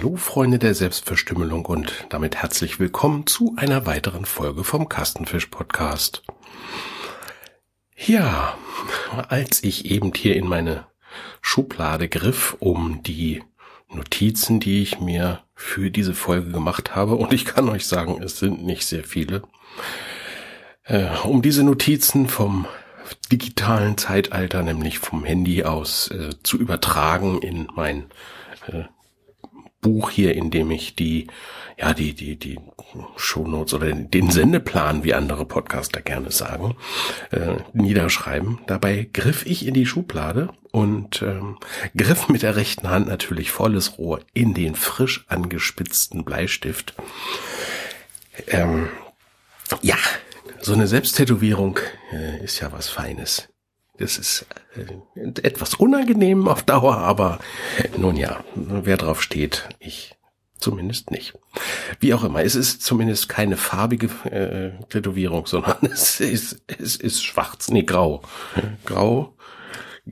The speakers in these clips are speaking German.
Hallo Freunde der Selbstverstümmelung und damit herzlich willkommen zu einer weiteren Folge vom Kastenfisch Podcast. Ja, als ich eben hier in meine Schublade griff, um die Notizen, die ich mir für diese Folge gemacht habe, und ich kann euch sagen, es sind nicht sehr viele, äh, um diese Notizen vom digitalen Zeitalter, nämlich vom Handy aus, äh, zu übertragen in mein äh, Buch hier, in dem ich die, ja, die, die, die Shownotes oder den Sendeplan, wie andere Podcaster gerne sagen, äh, niederschreiben. Dabei griff ich in die Schublade und ähm, griff mit der rechten Hand natürlich volles Rohr in den frisch angespitzten Bleistift. Ähm, ja, so eine Selbsttätowierung äh, ist ja was Feines. Das ist äh, etwas unangenehm auf Dauer, aber nun ja, wer drauf steht, ich zumindest nicht. Wie auch immer, es ist zumindest keine farbige äh, Tätowierung, sondern es ist, es ist schwarz, nee, grau. Grau,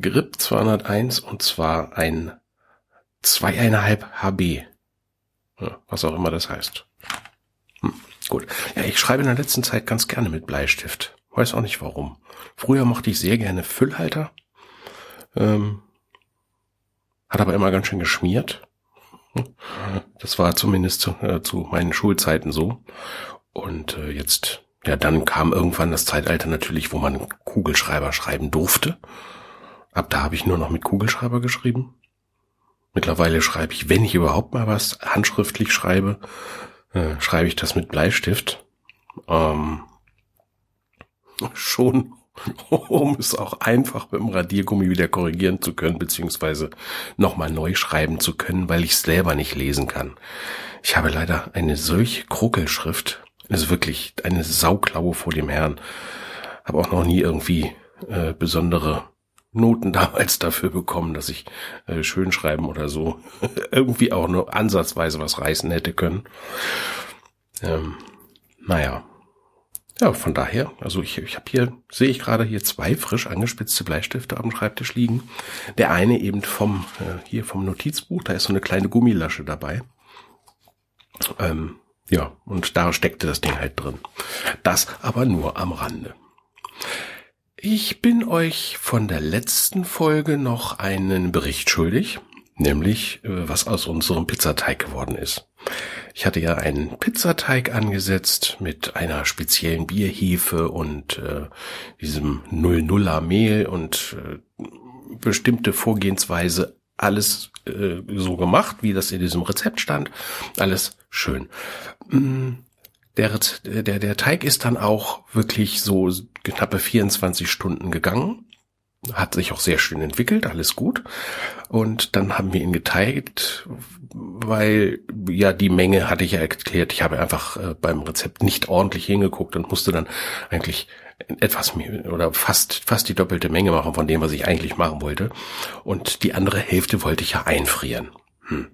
Grip 201 und zwar ein zweieinhalb HB. Ja, was auch immer das heißt. Hm, gut. Ja, ich schreibe in der letzten Zeit ganz gerne mit Bleistift. Weiß auch nicht warum. Früher mochte ich sehr gerne Füllhalter. Ähm, hat aber immer ganz schön geschmiert. Das war zumindest zu, äh, zu meinen Schulzeiten so. Und äh, jetzt, ja, dann kam irgendwann das Zeitalter natürlich, wo man Kugelschreiber schreiben durfte. Ab da habe ich nur noch mit Kugelschreiber geschrieben. Mittlerweile schreibe ich, wenn ich überhaupt mal was handschriftlich schreibe, äh, schreibe ich das mit Bleistift. Ähm, schon, um es auch einfach mit dem Radiergummi wieder korrigieren zu können, beziehungsweise nochmal neu schreiben zu können, weil ich es selber nicht lesen kann. Ich habe leider eine solche Kruckelschrift, ist wirklich eine Sauklaue vor dem Herrn. Habe auch noch nie irgendwie äh, besondere Noten damals dafür bekommen, dass ich äh, schön schreiben oder so irgendwie auch nur ansatzweise was reißen hätte können. Ähm, naja, ja, von daher, also ich, ich habe hier, sehe ich gerade hier zwei frisch angespitzte Bleistifte am Schreibtisch liegen. Der eine eben vom, äh, hier vom Notizbuch, da ist so eine kleine Gummilasche dabei. Ähm, ja, und da steckte das Ding halt drin. Das aber nur am Rande. Ich bin euch von der letzten Folge noch einen Bericht schuldig, nämlich äh, was aus unserem Pizzateig geworden ist. Ich hatte ja einen Pizzateig angesetzt mit einer speziellen Bierhefe und äh, diesem Null-Nuller Mehl und äh, bestimmte Vorgehensweise alles äh, so gemacht, wie das in diesem Rezept stand. Alles schön. Mm, der, der, der Teig ist dann auch wirklich so knappe 24 Stunden gegangen hat sich auch sehr schön entwickelt, alles gut. Und dann haben wir ihn geteilt, weil ja die Menge hatte ich ja erklärt. Ich habe einfach äh, beim Rezept nicht ordentlich hingeguckt und musste dann eigentlich etwas mehr oder fast fast die doppelte Menge machen von dem, was ich eigentlich machen wollte. Und die andere Hälfte wollte ich ja einfrieren. Hm.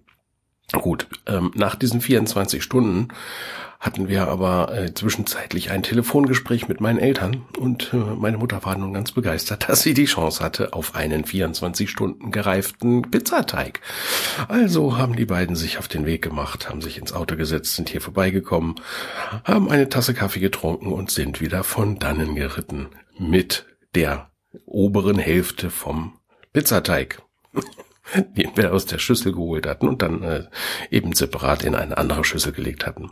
Gut, ähm, nach diesen 24 Stunden hatten wir aber äh, zwischenzeitlich ein Telefongespräch mit meinen Eltern und äh, meine Mutter war nun ganz begeistert, dass sie die Chance hatte auf einen 24 Stunden gereiften Pizzateig. Also haben die beiden sich auf den Weg gemacht, haben sich ins Auto gesetzt, sind hier vorbeigekommen, haben eine Tasse Kaffee getrunken und sind wieder von dannen geritten mit der oberen Hälfte vom Pizzateig. den wir aus der Schüssel geholt hatten und dann äh, eben separat in eine andere Schüssel gelegt hatten.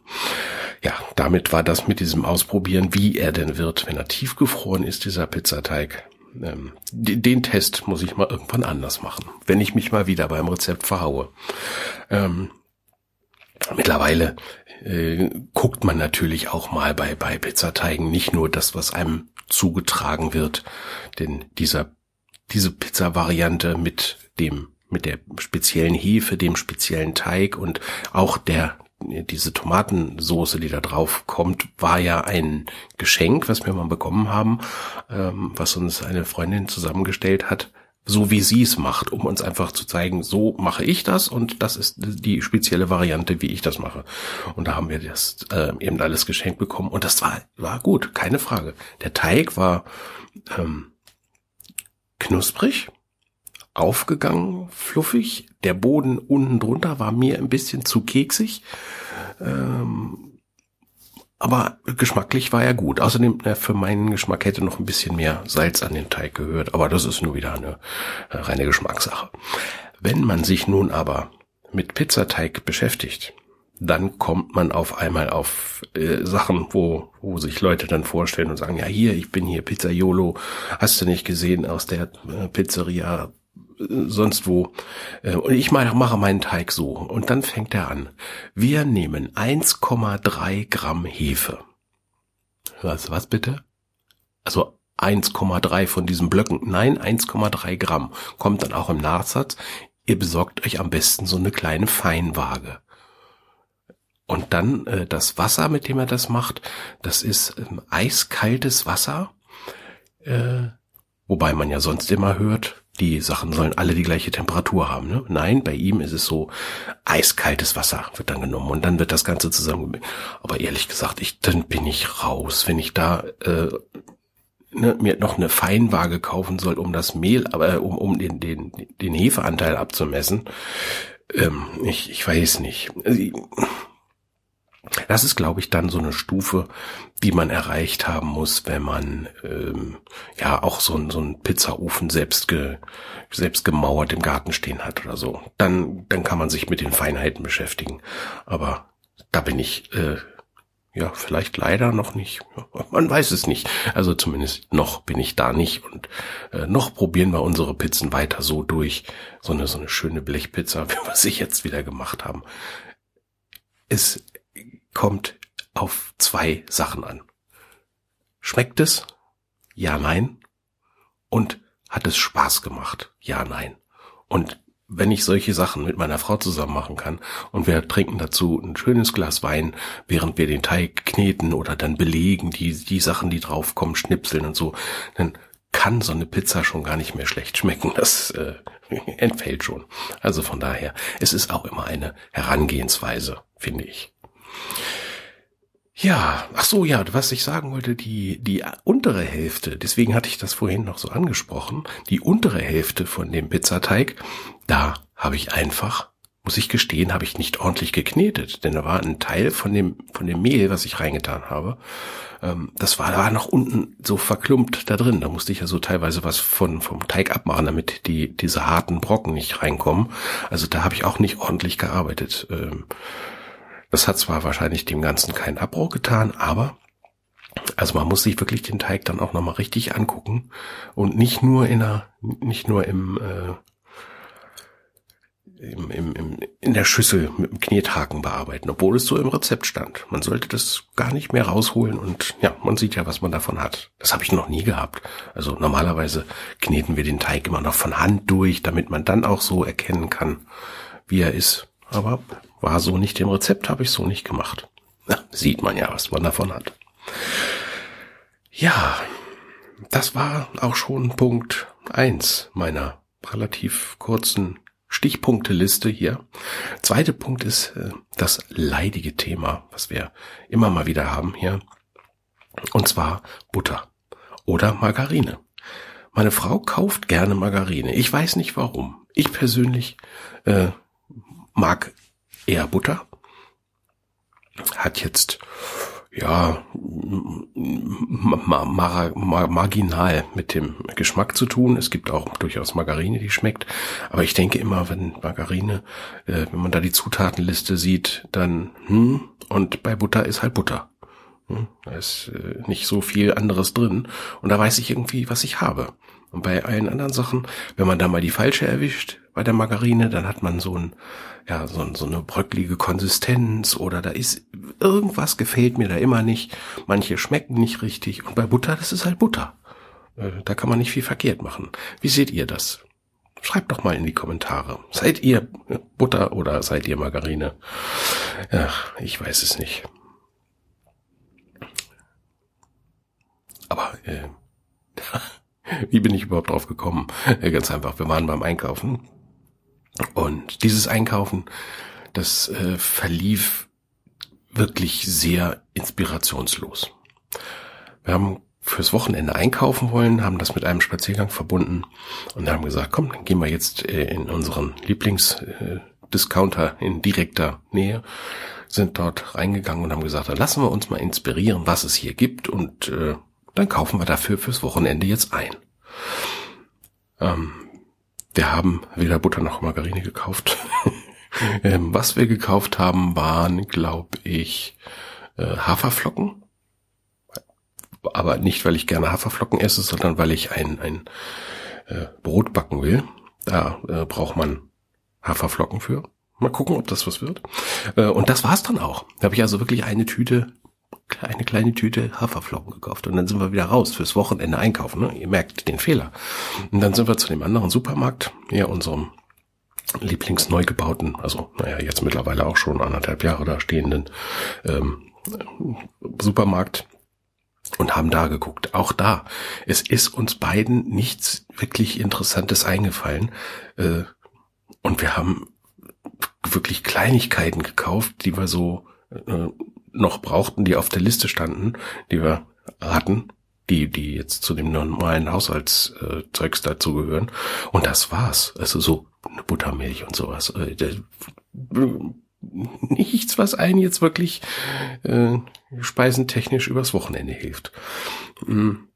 Ja, damit war das mit diesem Ausprobieren, wie er denn wird, wenn er tiefgefroren ist, dieser Pizzateig. Ähm, den Test muss ich mal irgendwann anders machen, wenn ich mich mal wieder beim Rezept verhaue. Ähm, mittlerweile äh, guckt man natürlich auch mal bei, bei Pizzateigen nicht nur das, was einem zugetragen wird, denn dieser, diese Pizza-Variante mit dem mit der speziellen Hefe, dem speziellen Teig und auch der diese Tomatensoße, die da drauf kommt, war ja ein Geschenk, was wir mal bekommen haben, ähm, was uns eine Freundin zusammengestellt hat, so wie sie es macht, um uns einfach zu zeigen, so mache ich das und das ist die spezielle Variante, wie ich das mache. Und da haben wir das äh, eben alles geschenkt bekommen und das war war gut, keine Frage. Der Teig war ähm, knusprig, aufgegangen, fluffig. Der Boden unten drunter war mir ein bisschen zu keksig. Ähm, aber geschmacklich war er gut. Außerdem, äh, für meinen Geschmack hätte noch ein bisschen mehr Salz an den Teig gehört. Aber das ist nur wieder eine äh, reine Geschmackssache. Wenn man sich nun aber mit Pizzateig beschäftigt, dann kommt man auf einmal auf äh, Sachen, wo, wo sich Leute dann vorstellen und sagen, ja hier, ich bin hier Pizzaiolo, hast du nicht gesehen aus der äh, Pizzeria sonst wo. Äh, und ich mache meinen Teig so. Und dann fängt er an. Wir nehmen 1,3 Gramm Hefe. Was, was bitte? Also 1,3 von diesen Blöcken. Nein, 1,3 Gramm. Kommt dann auch im Nachsatz. Ihr besorgt euch am besten so eine kleine Feinwaage. Und dann äh, das Wasser, mit dem er das macht, das ist ähm, eiskaltes Wasser, äh, wobei man ja sonst immer hört, die Sachen sollen alle die gleiche Temperatur haben. Ne? Nein, bei ihm ist es so, eiskaltes Wasser wird dann genommen und dann wird das Ganze zusammen. Aber ehrlich gesagt, ich dann bin ich raus, wenn ich da äh, ne, mir noch eine Feinwaage kaufen soll, um das Mehl, aber äh, um, um den, den, den Hefeanteil abzumessen. Ähm, ich, ich weiß nicht. Also, das ist, glaube ich, dann so eine Stufe, die man erreicht haben muss, wenn man ähm, ja auch so, so einen Pizzaofen selbst, ge, selbst gemauert im Garten stehen hat oder so. Dann, dann kann man sich mit den Feinheiten beschäftigen. Aber da bin ich äh, ja vielleicht leider noch nicht. Man weiß es nicht. Also zumindest noch bin ich da nicht und äh, noch probieren wir unsere Pizzen weiter so durch. So eine so eine schöne Blechpizza, wie wir sie jetzt wieder gemacht haben. Es kommt auf zwei Sachen an. Schmeckt es? Ja, nein. Und hat es Spaß gemacht? Ja, nein. Und wenn ich solche Sachen mit meiner Frau zusammen machen kann und wir trinken dazu ein schönes Glas Wein, während wir den Teig kneten oder dann belegen, die, die Sachen, die draufkommen, schnipseln und so, dann kann so eine Pizza schon gar nicht mehr schlecht schmecken. Das äh, entfällt schon. Also von daher, es ist auch immer eine Herangehensweise, finde ich. Ja, ach so, ja, was ich sagen wollte, die, die untere Hälfte, deswegen hatte ich das vorhin noch so angesprochen, die untere Hälfte von dem Pizzateig, da habe ich einfach, muss ich gestehen, habe ich nicht ordentlich geknetet, denn da war ein Teil von dem, von dem Mehl, was ich reingetan habe, ähm, das war, war noch unten so verklumpt da drin, da musste ich ja so teilweise was von, vom Teig abmachen, damit die, diese harten Brocken nicht reinkommen, also da habe ich auch nicht ordentlich gearbeitet, ähm, das hat zwar wahrscheinlich dem Ganzen keinen Abbruch getan, aber also man muss sich wirklich den Teig dann auch nochmal richtig angucken und nicht nur in der, nicht nur im, äh, im, im, im, in der Schüssel mit dem Knethaken bearbeiten, obwohl es so im Rezept stand. Man sollte das gar nicht mehr rausholen und ja, man sieht ja, was man davon hat. Das habe ich noch nie gehabt. Also normalerweise kneten wir den Teig immer noch von Hand durch, damit man dann auch so erkennen kann, wie er ist. Aber war so nicht im Rezept, habe ich so nicht gemacht. Na, sieht man ja, was man davon hat. Ja, das war auch schon Punkt eins meiner relativ kurzen Stichpunkteliste hier. Zweiter Punkt ist äh, das leidige Thema, was wir immer mal wieder haben hier. Und zwar Butter oder Margarine. Meine Frau kauft gerne Margarine. Ich weiß nicht warum. Ich persönlich äh, mag eher Butter. Hat jetzt ja ma ma ma marginal mit dem Geschmack zu tun. Es gibt auch durchaus Margarine, die schmeckt. Aber ich denke immer, wenn Margarine, äh, wenn man da die Zutatenliste sieht, dann hm, und bei Butter ist halt Butter. Hm, da ist äh, nicht so viel anderes drin. Und da weiß ich irgendwie, was ich habe. Und bei allen anderen Sachen, wenn man da mal die falsche erwischt, bei der Margarine, dann hat man so ein, ja, so, so eine bröcklige Konsistenz oder da ist irgendwas gefällt mir da immer nicht. Manche schmecken nicht richtig und bei Butter, das ist halt Butter. Äh, da kann man nicht viel verkehrt machen. Wie seht ihr das? Schreibt doch mal in die Kommentare. Seid ihr Butter oder seid ihr Margarine? Ach, ich weiß es nicht. Aber äh, wie bin ich überhaupt drauf gekommen? Ganz einfach, wir waren beim Einkaufen und dieses Einkaufen, das äh, verlief wirklich sehr inspirationslos. Wir haben fürs Wochenende einkaufen wollen, haben das mit einem Spaziergang verbunden und haben gesagt, komm, dann gehen wir jetzt äh, in unseren Lieblingsdiscounter äh, in direkter Nähe, sind dort reingegangen und haben gesagt, dann lassen wir uns mal inspirieren, was es hier gibt und äh, dann kaufen wir dafür fürs Wochenende jetzt ein. Ähm, wir haben weder Butter noch Margarine gekauft. ähm, was wir gekauft haben, waren, glaube ich, äh, Haferflocken aber nicht, weil ich gerne Haferflocken esse, sondern weil ich ein, ein äh, Brot backen will. Da äh, braucht man Haferflocken für. Mal gucken, ob das was wird. Äh, und das war's dann auch. Da habe ich also wirklich eine Tüte, eine kleine Tüte Haferflocken gekauft. Und dann sind wir wieder raus fürs Wochenende einkaufen. Ne? Ihr merkt den Fehler. Und dann sind wir zu dem anderen Supermarkt, hier unserem Lieblingsneu gebauten, also naja, jetzt mittlerweile auch schon anderthalb Jahre da stehenden ähm, Supermarkt und haben da geguckt. Auch da. Es ist uns beiden nichts wirklich Interessantes eingefallen. Äh, und wir haben wirklich Kleinigkeiten gekauft, die wir so äh, noch brauchten, die auf der Liste standen, die wir hatten, die, die jetzt zu dem normalen Haushaltszeugs dazugehören. Und das war's. Also so eine Buttermilch und sowas. Äh, nichts, was einen jetzt wirklich äh, speisentechnisch übers Wochenende hilft. Hm.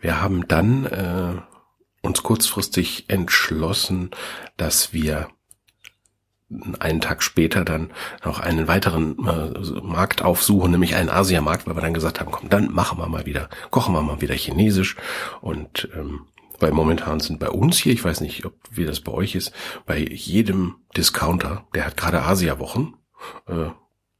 Wir haben dann äh, uns kurzfristig entschlossen, dass wir einen Tag später dann noch einen weiteren äh, Markt aufsuchen, nämlich einen Asiamarkt, weil wir dann gesagt haben, komm, dann machen wir mal wieder, kochen wir mal wieder Chinesisch und ähm, weil momentan sind bei uns hier, ich weiß nicht, ob wie das bei euch ist, bei jedem Discounter, der hat gerade Asia-Wochen. Äh,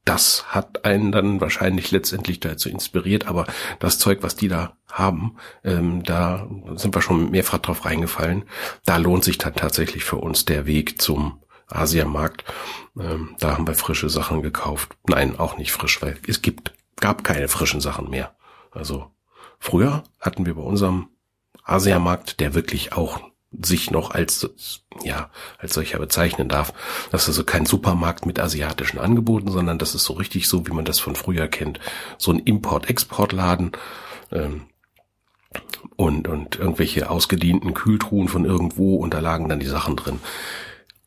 das hat einen dann wahrscheinlich letztendlich dazu inspiriert, aber das Zeug, was die da haben, ähm, da sind wir schon mehrfach drauf reingefallen. Da lohnt sich dann tatsächlich für uns der Weg zum Asiamarkt. Ähm, da haben wir frische Sachen gekauft. Nein, auch nicht frisch, weil es gibt, gab keine frischen Sachen mehr. Also früher hatten wir bei unserem Asiamarkt, der wirklich auch sich noch als, ja, als solcher bezeichnen darf. Das ist also kein Supermarkt mit asiatischen Angeboten, sondern das ist so richtig so, wie man das von früher kennt. So ein Import-Export-Laden, ähm, und, und irgendwelche ausgedienten Kühltruhen von irgendwo und da lagen dann die Sachen drin.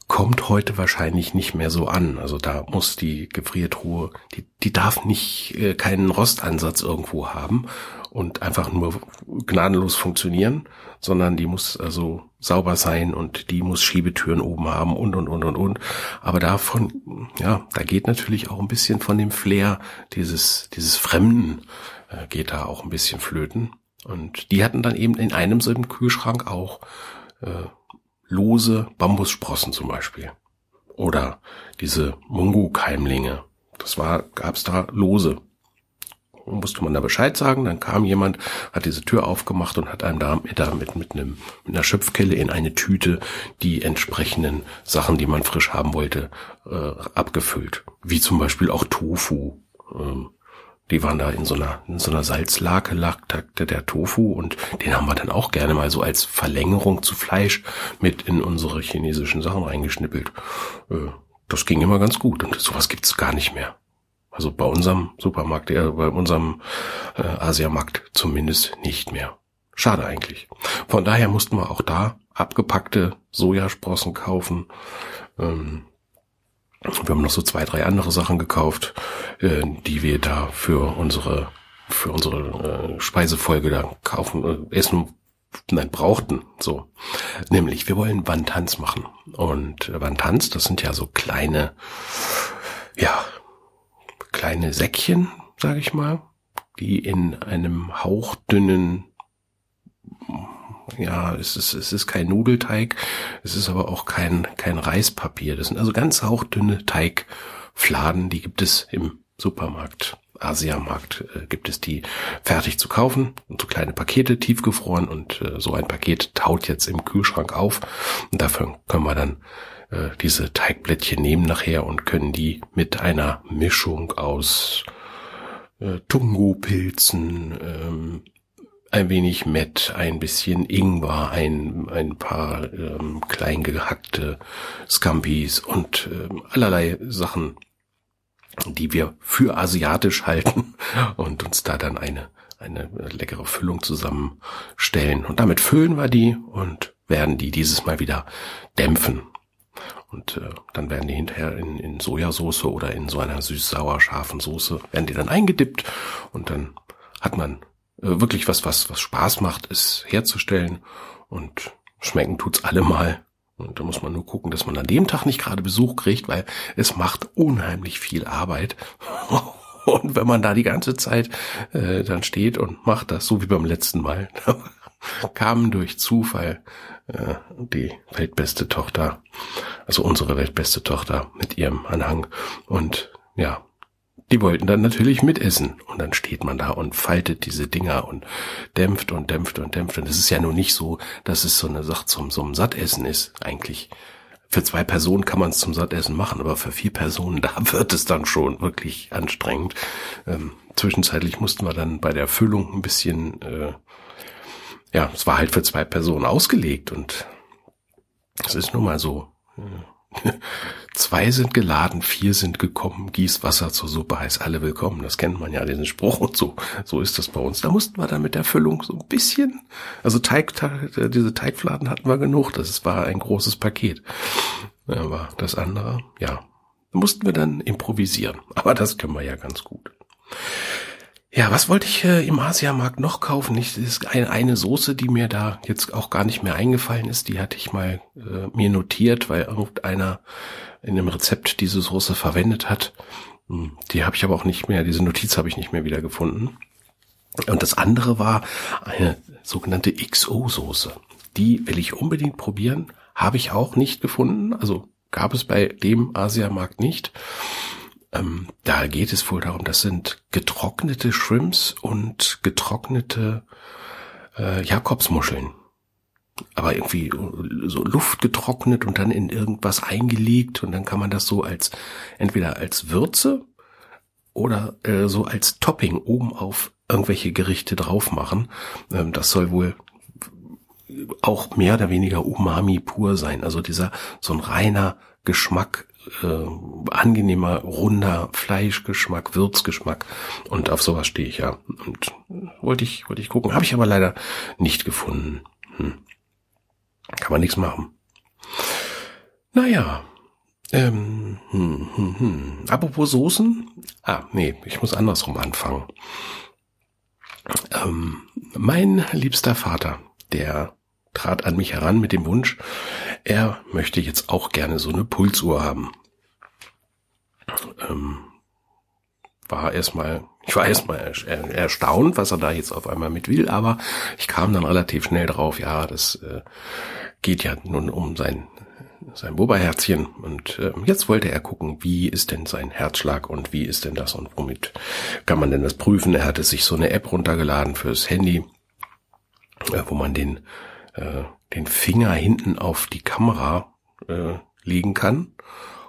Kommt heute wahrscheinlich nicht mehr so an. Also da muss die Gefriertruhe, die, die darf nicht äh, keinen Rostansatz irgendwo haben und einfach nur gnadenlos funktionieren, sondern die muss also sauber sein und die muss Schiebetüren oben haben und und und und und. Aber davon, ja, da geht natürlich auch ein bisschen von dem Flair dieses dieses Fremden äh, geht da auch ein bisschen flöten. Und die hatten dann eben in einem so einem Kühlschrank auch äh, lose Bambussprossen zum Beispiel oder diese Mungo-Keimlinge. Das war gab's da lose musste man da Bescheid sagen, dann kam jemand, hat diese Tür aufgemacht und hat einem da mit, mit, mit, einem, mit einer Schöpfkelle in eine Tüte die entsprechenden Sachen, die man frisch haben wollte, äh, abgefüllt. Wie zum Beispiel auch Tofu. Ähm, die waren da in so einer, in so einer Salzlake lag der, Tofu und den haben wir dann auch gerne mal so als Verlängerung zu Fleisch mit in unsere chinesischen Sachen reingeschnippelt. Äh, das ging immer ganz gut und sowas gibt's gar nicht mehr. Also bei unserem Supermarkt, äh, bei unserem äh, Asiamarkt zumindest nicht mehr. Schade eigentlich. Von daher mussten wir auch da abgepackte Sojasprossen kaufen. Ähm, wir haben noch so zwei, drei andere Sachen gekauft, äh, die wir da für unsere für unsere äh, Speisefolge da kaufen, äh, essen nein, brauchten, so. Nämlich, wir wollen Wandtanz machen. Und Wandtanz, das sind ja so kleine, ja, kleine Säckchen, sage ich mal, die in einem hauchdünnen ja, es ist, es ist kein Nudelteig, es ist aber auch kein, kein Reispapier. Das sind also ganz hauchdünne Teigfladen, die gibt es im Supermarkt, Asiamarkt, äh, gibt es die fertig zu kaufen und so kleine Pakete tiefgefroren und äh, so ein Paket taut jetzt im Kühlschrank auf und dafür können wir dann äh, diese Teigblättchen nehmen nachher und können die mit einer Mischung aus äh, Tungo-Pilzen, ähm, ein wenig Mett, ein bisschen Ingwer, ein, ein paar ähm, klein gehackte Scampis und ähm, allerlei Sachen, die wir für asiatisch halten und uns da dann eine eine leckere Füllung zusammenstellen. Und damit füllen wir die und werden die dieses Mal wieder dämpfen. Und äh, dann werden die hinterher in, in Sojasauce oder in so einer süß-sauer scharfen Soße, werden die dann eingedippt und dann hat man wirklich was, was, was Spaß macht, es herzustellen und schmecken tut's allemal. Und da muss man nur gucken, dass man an dem Tag nicht gerade Besuch kriegt, weil es macht unheimlich viel Arbeit. Und wenn man da die ganze Zeit äh, dann steht und macht das, so wie beim letzten Mal, kamen durch Zufall äh, die weltbeste Tochter, also unsere weltbeste Tochter mit ihrem Anhang. Und ja, die wollten dann natürlich mitessen. Und dann steht man da und faltet diese Dinger und dämpft und dämpft und dämpft. Und es ist ja nur nicht so, dass es so eine Sache zum, zum Sattessen ist, eigentlich. Für zwei Personen kann man es zum Sattessen machen, aber für vier Personen, da wird es dann schon wirklich anstrengend. Ähm, zwischenzeitlich mussten wir dann bei der Füllung ein bisschen, äh, ja, es war halt für zwei Personen ausgelegt und es ist nun mal so. Zwei sind geladen, vier sind gekommen, gieß Wasser zur Suppe, heißt alle willkommen. Das kennt man ja, diesen Spruch und so. So ist das bei uns. Da mussten wir dann mit der Füllung so ein bisschen, also Teig, diese Teigfladen hatten wir genug. Das war ein großes Paket. Aber das andere, ja, mussten wir dann improvisieren. Aber das können wir ja ganz gut. Ja, was wollte ich äh, im Asiamarkt noch kaufen? Das ist eine, eine Soße, die mir da jetzt auch gar nicht mehr eingefallen ist. Die hatte ich mal äh, mir notiert, weil irgendeiner in dem Rezept diese Soße verwendet hat. Hm, die habe ich aber auch nicht mehr, diese Notiz habe ich nicht mehr wieder gefunden. Und das andere war eine sogenannte XO-Soße. Die will ich unbedingt probieren. Habe ich auch nicht gefunden. Also gab es bei dem Asiamarkt nicht. Ähm, da geht es wohl darum, das sind getrocknete Shrimps und getrocknete äh, Jakobsmuscheln. Aber irgendwie so Luft getrocknet und dann in irgendwas eingelegt und dann kann man das so als entweder als Würze oder äh, so als Topping oben auf irgendwelche Gerichte drauf machen. Ähm, das soll wohl auch mehr oder weniger Umami pur sein. Also dieser so ein reiner Geschmack äh, angenehmer, runder Fleischgeschmack, Würzgeschmack. Und auf sowas stehe ich ja. Und wollte ich, wollte ich gucken. Habe ich aber leider nicht gefunden. Hm. Kann man nichts machen. Naja. Ähm, hm, hm, hm. Apropos Soßen. Ah, nee, ich muss andersrum anfangen. Ähm, mein liebster Vater, der trat an mich heran mit dem Wunsch, er möchte jetzt auch gerne so eine Pulsuhr haben. Ähm, war erstmal, ich war erstmal erstaunt, was er da jetzt auf einmal mit will, aber ich kam dann relativ schnell drauf, ja, das äh, geht ja nun um sein sein Boberherzchen und äh, jetzt wollte er gucken, wie ist denn sein Herzschlag und wie ist denn das und womit kann man denn das prüfen? Er hatte sich so eine App runtergeladen fürs Handy, äh, wo man den äh, den Finger hinten auf die Kamera äh, legen kann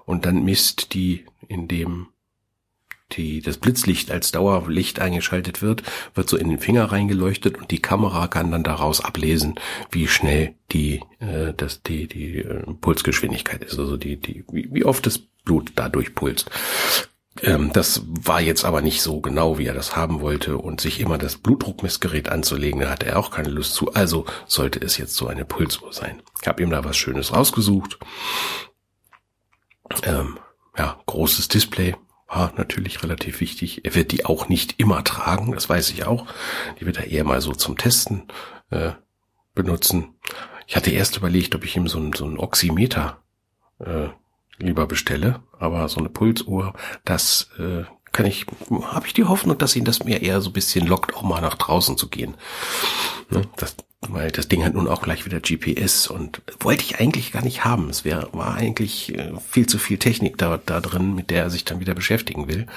und dann misst die, in dem die, das Blitzlicht als Dauerlicht eingeschaltet wird, wird so in den Finger reingeleuchtet und die Kamera kann dann daraus ablesen, wie schnell die, äh, das, die, die äh, Pulsgeschwindigkeit ist, also die, die, wie, wie oft das Blut dadurch pulst. Ähm, das war jetzt aber nicht so genau, wie er das haben wollte und sich immer das Blutdruckmessgerät anzulegen, da hatte er auch keine Lust zu. Also sollte es jetzt so eine Pulsuhr sein. Ich habe ihm da was Schönes rausgesucht. Ähm, ja, großes Display war natürlich relativ wichtig. Er wird die auch nicht immer tragen, das weiß ich auch. Die wird er eher mal so zum Testen äh, benutzen. Ich hatte erst überlegt, ob ich ihm so ein, so ein Oximeter äh, lieber bestelle, aber so eine Pulsuhr, das äh, kann ich, habe ich die Hoffnung, dass ihn das mir eher so ein bisschen lockt, auch mal nach draußen zu gehen. Ne? Das, weil das Ding hat nun auch gleich wieder GPS und wollte ich eigentlich gar nicht haben. Es wäre, war eigentlich äh, viel zu viel Technik da, da drin, mit der er sich dann wieder beschäftigen will.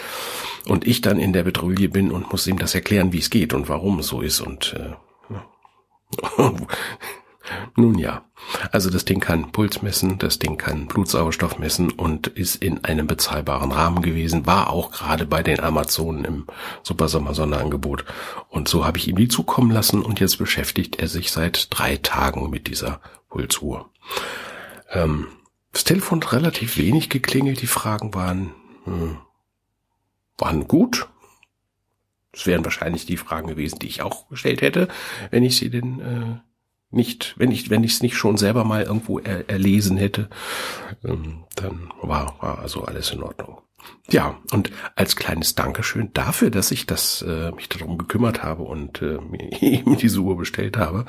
Und ich dann in der Betrouille bin und muss ihm das erklären, wie es geht und warum es so ist und äh, Nun ja, also das Ding kann Puls messen, das Ding kann Blutsauerstoff messen und ist in einem bezahlbaren Rahmen gewesen, war auch gerade bei den Amazonen im Supersommer-Sonderangebot. Und so habe ich ihm die zukommen lassen und jetzt beschäftigt er sich seit drei Tagen mit dieser Pulsuhr. Ähm, das Telefon hat relativ wenig geklingelt, die Fragen waren, hm, waren gut, Das wären wahrscheinlich die Fragen gewesen, die ich auch gestellt hätte, wenn ich sie denn äh, nicht, wenn ich, wenn ich es nicht schon selber mal irgendwo er, erlesen hätte, ähm, dann war, war also alles in Ordnung. Ja, und als kleines Dankeschön dafür, dass ich das äh, mich darum gekümmert habe und äh, mir eben die Suche bestellt habe,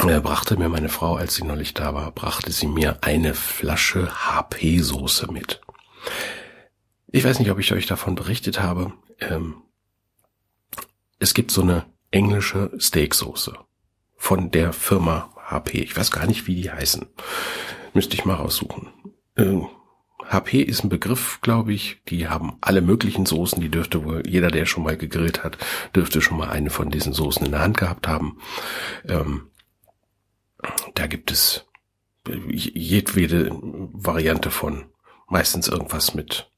äh, brachte mir meine Frau, als sie neulich da war, brachte sie mir eine Flasche HP-Soße mit. Ich weiß nicht, ob ich euch davon berichtet habe. Ähm, es gibt so eine englische Steaksoße von der Firma HP. Ich weiß gar nicht, wie die heißen. Müsste ich mal raussuchen. Ähm, HP ist ein Begriff, glaube ich. Die haben alle möglichen Soßen. Die dürfte wohl, jeder, der schon mal gegrillt hat, dürfte schon mal eine von diesen Soßen in der Hand gehabt haben. Ähm, da gibt es jedwede Variante von. Meistens irgendwas mit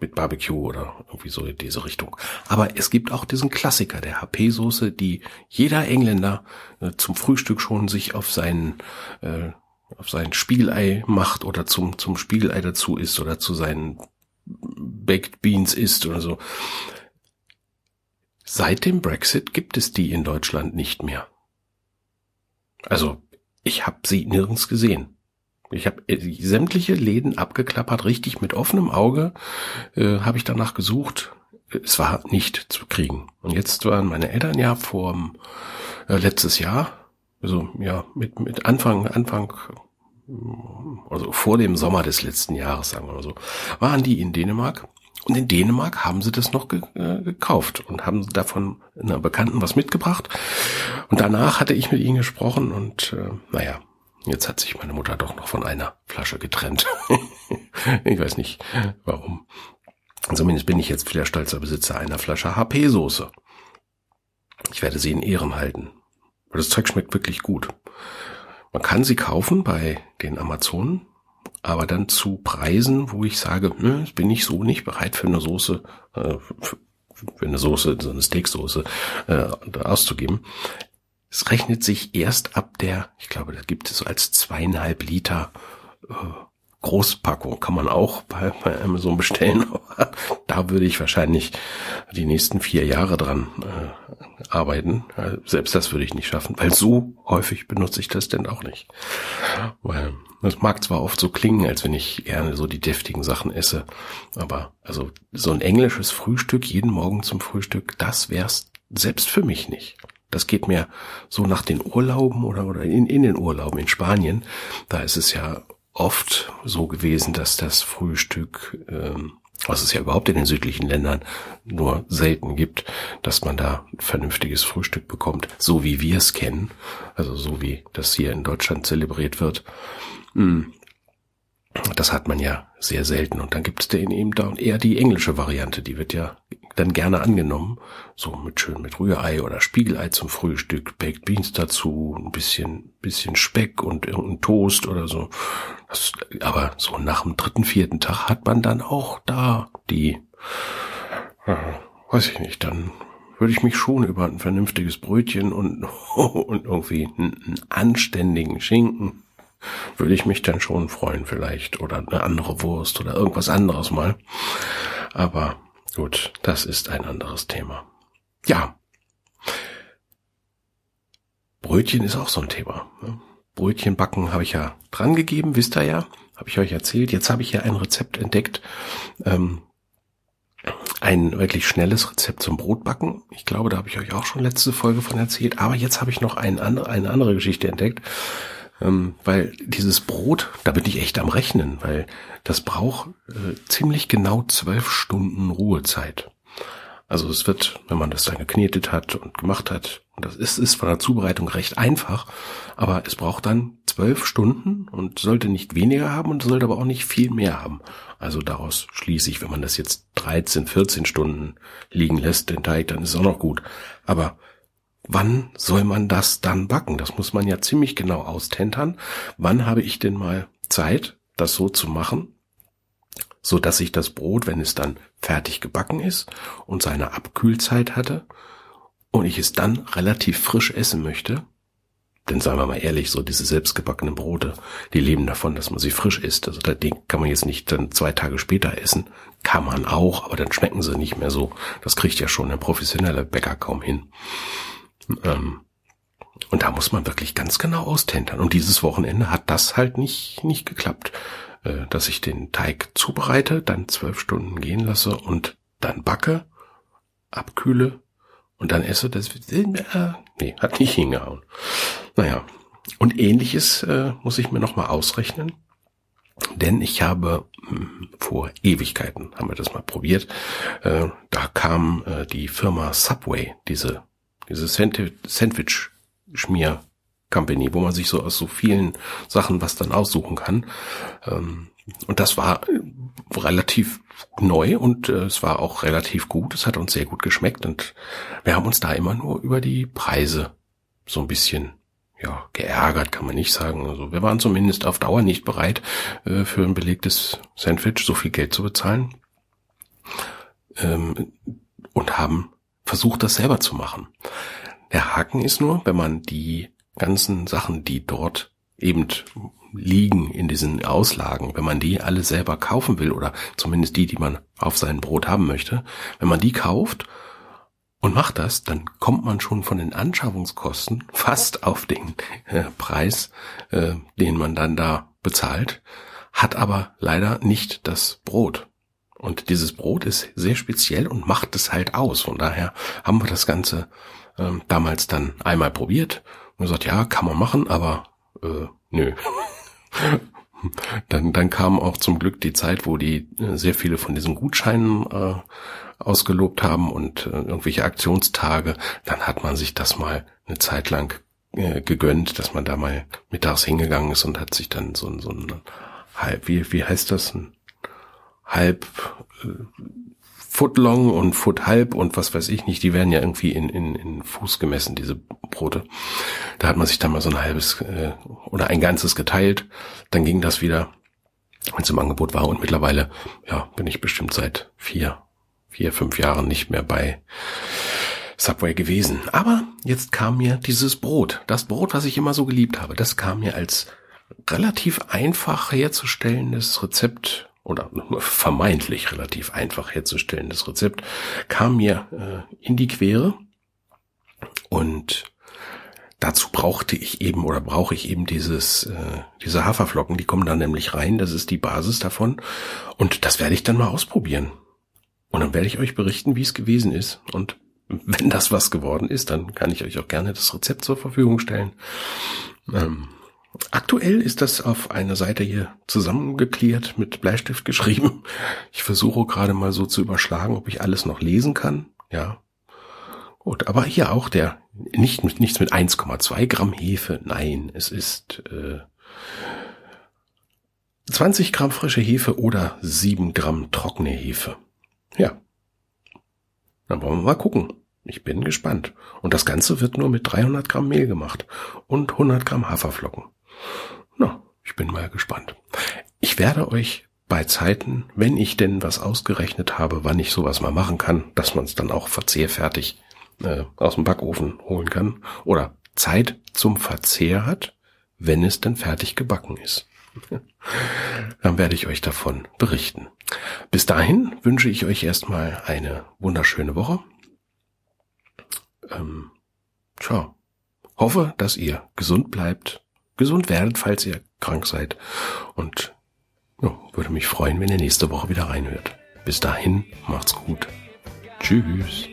mit Barbecue oder irgendwie so in diese Richtung. Aber es gibt auch diesen Klassiker der HP-Soße, die jeder Engländer äh, zum Frühstück schon sich auf seinen äh, auf sein Spiegelei macht oder zum zum Spiegelei dazu isst oder zu seinen Baked Beans isst oder so. Seit dem Brexit gibt es die in Deutschland nicht mehr. Also ich habe sie nirgends gesehen. Ich habe äh, sämtliche Läden abgeklappert, richtig mit offenem Auge äh, habe ich danach gesucht. Es war nicht zu kriegen. Und jetzt waren meine Eltern ja vor äh, letztes Jahr, also ja mit mit Anfang Anfang also vor dem Sommer des letzten Jahres, sagen wir mal so, waren die in Dänemark. Und in Dänemark haben sie das noch ge äh, gekauft und haben davon einer Bekannten was mitgebracht. Und danach hatte ich mit ihnen gesprochen und äh, naja, Jetzt hat sich meine Mutter doch noch von einer Flasche getrennt. ich weiß nicht warum. Zumindest bin ich jetzt wieder stolzer Besitzer einer Flasche HP-Soße. Ich werde sie in Ehren halten. Das Zeug schmeckt wirklich gut. Man kann sie kaufen bei den Amazonen, aber dann zu Preisen, wo ich sage, nö, bin ich so nicht bereit für eine Soße, äh, für, eine Soße, so eine Steaksoße äh, auszugeben. Es rechnet sich erst ab der, ich glaube, da gibt es so als zweieinhalb Liter äh, Großpackung. Kann man auch bei, bei Amazon bestellen. da würde ich wahrscheinlich die nächsten vier Jahre dran äh, arbeiten. Selbst das würde ich nicht schaffen, weil so häufig benutze ich das denn auch nicht. Weil das mag zwar oft so klingen, als wenn ich gerne so die deftigen Sachen esse, aber also so ein englisches Frühstück jeden Morgen zum Frühstück, das wär's selbst für mich nicht. Das geht mir so nach den Urlauben oder, oder in, in den Urlauben in Spanien. Da ist es ja oft so gewesen, dass das Frühstück, ähm, was es ja überhaupt in den südlichen Ländern nur selten gibt, dass man da vernünftiges Frühstück bekommt, so wie wir es kennen, also so wie das hier in Deutschland zelebriert wird. Hm. Das hat man ja sehr selten. Und dann gibt es eben da eher die englische Variante, die wird ja dann gerne angenommen. So mit schön mit Rührei oder Spiegelei zum Frühstück, Baked Beans dazu, ein bisschen, bisschen Speck und irgendein Toast oder so. Das, aber so nach dem dritten, vierten Tag hat man dann auch da die, äh, weiß ich nicht, dann würde ich mich schon über ein vernünftiges Brötchen und, und irgendwie einen, einen anständigen Schinken würde ich mich dann schon freuen vielleicht oder eine andere Wurst oder irgendwas anderes mal. Aber gut, das ist ein anderes Thema. Ja. Brötchen ist auch so ein Thema. Ne? Brötchen backen habe ich ja dran gegeben, wisst ihr ja, habe ich euch erzählt. Jetzt habe ich ja ein Rezept entdeckt, ähm, ein wirklich schnelles Rezept zum Brotbacken. Ich glaube, da habe ich euch auch schon letzte Folge von erzählt. Aber jetzt habe ich noch ein, eine andere Geschichte entdeckt. Ähm, weil dieses Brot, da bin ich echt am Rechnen, weil das braucht äh, ziemlich genau zwölf Stunden Ruhezeit. Also es wird, wenn man das dann geknetet hat und gemacht hat, und das ist, ist von der Zubereitung recht einfach, aber es braucht dann zwölf Stunden und sollte nicht weniger haben und sollte aber auch nicht viel mehr haben. Also daraus schließe ich, wenn man das jetzt 13, 14 Stunden liegen lässt, den Teig, dann ist es auch noch gut. Aber wann soll man das dann backen? Das muss man ja ziemlich genau austentern. Wann habe ich denn mal Zeit, das so zu machen, so dass ich das Brot, wenn es dann fertig gebacken ist und seine Abkühlzeit hatte und ich es dann relativ frisch essen möchte, Denn sagen wir mal ehrlich, so diese selbstgebackenen Brote, die leben davon, dass man sie frisch isst. Also Ding kann man jetzt nicht dann zwei Tage später essen. Kann man auch, aber dann schmecken sie nicht mehr so. Das kriegt ja schon ein professioneller Bäcker kaum hin. Ähm, und da muss man wirklich ganz genau austentern. Und dieses Wochenende hat das halt nicht, nicht geklappt. Äh, dass ich den Teig zubereite, dann zwölf Stunden gehen lasse und dann backe, abkühle und dann esse. Das äh, nee, hat nicht hingehauen. Naja, und ähnliches äh, muss ich mir nochmal ausrechnen. Denn ich habe mh, hm, vor Ewigkeiten, haben wir das mal probiert, äh, da kam äh, die Firma Subway, diese, diese Sandwich-Schmier Company, wo man sich so aus so vielen Sachen was dann aussuchen kann. Ähm, und das war relativ neu und äh, es war auch relativ gut. Es hat uns sehr gut geschmeckt und wir haben uns da immer nur über die Preise so ein bisschen ja, geärgert kann man nicht sagen. Also wir waren zumindest auf Dauer nicht bereit, äh, für ein belegtes Sandwich so viel Geld zu bezahlen. Ähm, und haben versucht, das selber zu machen. Der Haken ist nur, wenn man die ganzen Sachen, die dort eben liegen in diesen Auslagen, wenn man die alle selber kaufen will oder zumindest die, die man auf sein Brot haben möchte, wenn man die kauft und macht das, dann kommt man schon von den Anschaffungskosten fast auf den äh, Preis, äh, den man dann da bezahlt, hat aber leider nicht das Brot. Und dieses Brot ist sehr speziell und macht es halt aus. Von daher haben wir das Ganze äh, damals dann einmal probiert und gesagt, ja, kann man machen, aber äh, nö. dann, dann kam auch zum Glück die Zeit, wo die äh, sehr viele von diesen Gutscheinen äh, ausgelobt haben und äh, irgendwelche Aktionstage. Dann hat man sich das mal eine Zeit lang äh, gegönnt, dass man da mal mittags hingegangen ist und hat sich dann so, so ein wie, wie heißt das? Ein halb äh, Foot long und Foot halb und was weiß ich nicht, die werden ja irgendwie in, in, in Fuß gemessen, diese Brote. Da hat man sich dann mal so ein halbes äh, oder ein ganzes geteilt. Dann ging das wieder, wenn es im Angebot war. Und mittlerweile, ja, bin ich bestimmt seit vier, vier, fünf Jahren nicht mehr bei Subway gewesen. Aber jetzt kam mir dieses Brot, das Brot, was ich immer so geliebt habe, das kam mir als relativ einfach herzustellendes Rezept oder vermeintlich relativ einfach herzustellendes Rezept kam mir äh, in die Quere. Und dazu brauchte ich eben oder brauche ich eben dieses äh, diese Haferflocken, die kommen dann nämlich rein, das ist die Basis davon. Und das werde ich dann mal ausprobieren. Und dann werde ich euch berichten, wie es gewesen ist. Und wenn das was geworden ist, dann kann ich euch auch gerne das Rezept zur Verfügung stellen. Ähm, Aktuell ist das auf einer Seite hier zusammengeklärt mit Bleistift geschrieben. Ich versuche gerade mal so zu überschlagen, ob ich alles noch lesen kann. Ja. Gut, aber hier auch der, nicht mit, nichts mit 1,2 Gramm Hefe. Nein, es ist äh, 20 Gramm frische Hefe oder 7 Gramm trockene Hefe. Ja. Dann wollen wir mal gucken. Ich bin gespannt. Und das Ganze wird nur mit 300 Gramm Mehl gemacht und 100 Gramm Haferflocken. Na, ich bin mal gespannt. Ich werde euch bei Zeiten, wenn ich denn was ausgerechnet habe, wann ich sowas mal machen kann, dass man es dann auch verzehrfertig äh, aus dem Backofen holen kann oder Zeit zum Verzehr hat, wenn es denn fertig gebacken ist. Dann werde ich euch davon berichten. Bis dahin wünsche ich euch erstmal eine wunderschöne Woche. Ähm, tja, hoffe, dass ihr gesund bleibt gesund werdet, falls ihr krank seid. Und ja, würde mich freuen, wenn ihr nächste Woche wieder reinhört. Bis dahin, macht's gut. Tschüss.